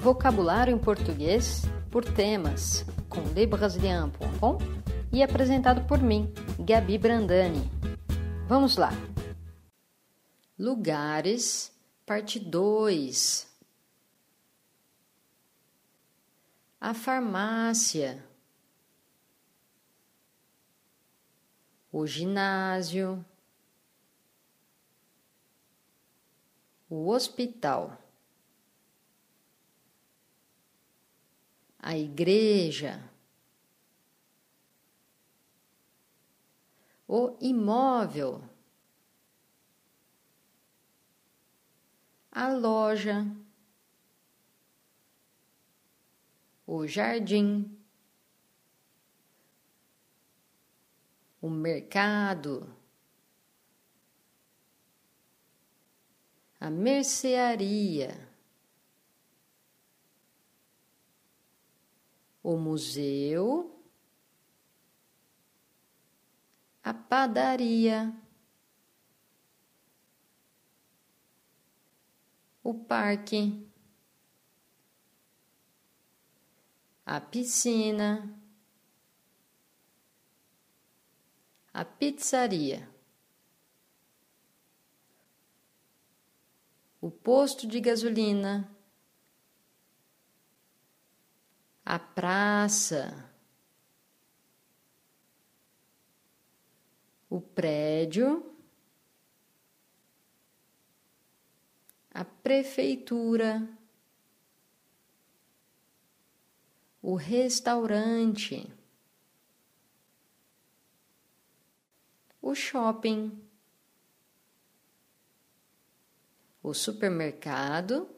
Vocabulário em português por temas com lebrasilian.com e apresentado por mim, Gabi Brandani. Vamos lá. Lugares, parte 2. A farmácia. O ginásio. O hospital. A igreja, o imóvel, a loja, o jardim, o mercado, a mercearia. O museu, a padaria, o parque, a piscina, a pizzaria, o posto de gasolina. A praça, o prédio, a prefeitura, o restaurante, o shopping, o supermercado